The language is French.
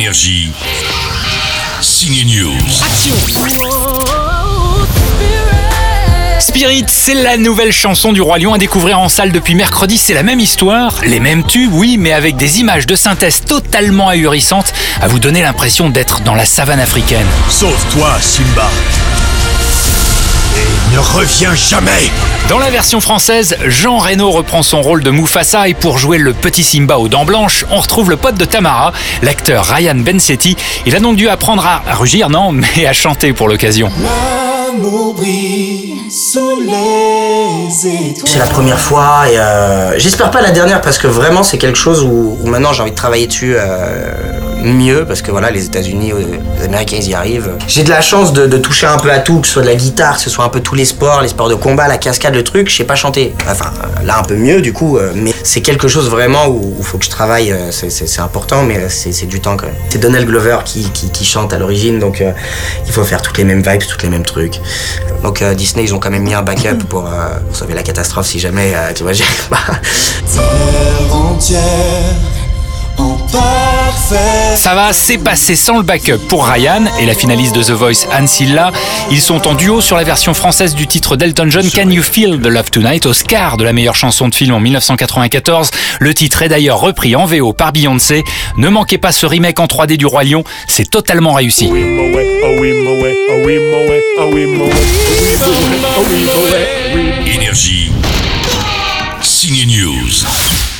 Énergie. Signe News. Spirit, c'est la nouvelle chanson du Roi Lion à découvrir en salle depuis mercredi. C'est la même histoire, les mêmes tubes, oui, mais avec des images de synthèse totalement ahurissantes à vous donner l'impression d'être dans la savane africaine. Sauve-toi, Simba. Reviens jamais. Dans la version française, Jean Reno reprend son rôle de Mufasa et pour jouer le petit Simba aux dents blanches, on retrouve le pote de Tamara, l'acteur Ryan Bensetti. Il a donc dû apprendre à, à rugir, non, mais à chanter pour l'occasion. C'est la première fois et euh, j'espère pas la dernière parce que vraiment c'est quelque chose où, où maintenant j'ai envie de travailler dessus euh, mieux parce que voilà les États-Unis, euh, les Américains ils y arrivent. J'ai de la chance de, toucher un peu à tout, que ce soit de la guitare, que ce soit un peu tous les sports, les sports de combat, la cascade, le truc. Je sais pas chanter. Enfin euh, là un peu mieux du coup, euh, mais c'est quelque chose vraiment où il faut que je travaille. c'est- important, mais c'est du temps quand même. C'est Donald Glover qui, chante à l'origine, donc il faut faire toutes les mêmes vibes, toutes les mêmes trucs. Donc Disney ils ont quand même mis un backup pour, sauver la catastrophe si jamais tu vois arrive pas. Ça va, c'est passé sans le backup pour Ryan et la finaliste de The Voice Anne Silla. Ils sont en duo sur la version française du titre d'Elton John Can You Feel the Love Tonight, Oscar de la meilleure chanson de film en 1994. Le titre est d'ailleurs repris en VO par Beyoncé. Ne manquez pas ce remake en 3D du Roi Lion, c'est totalement réussi. Énergie. Signe News.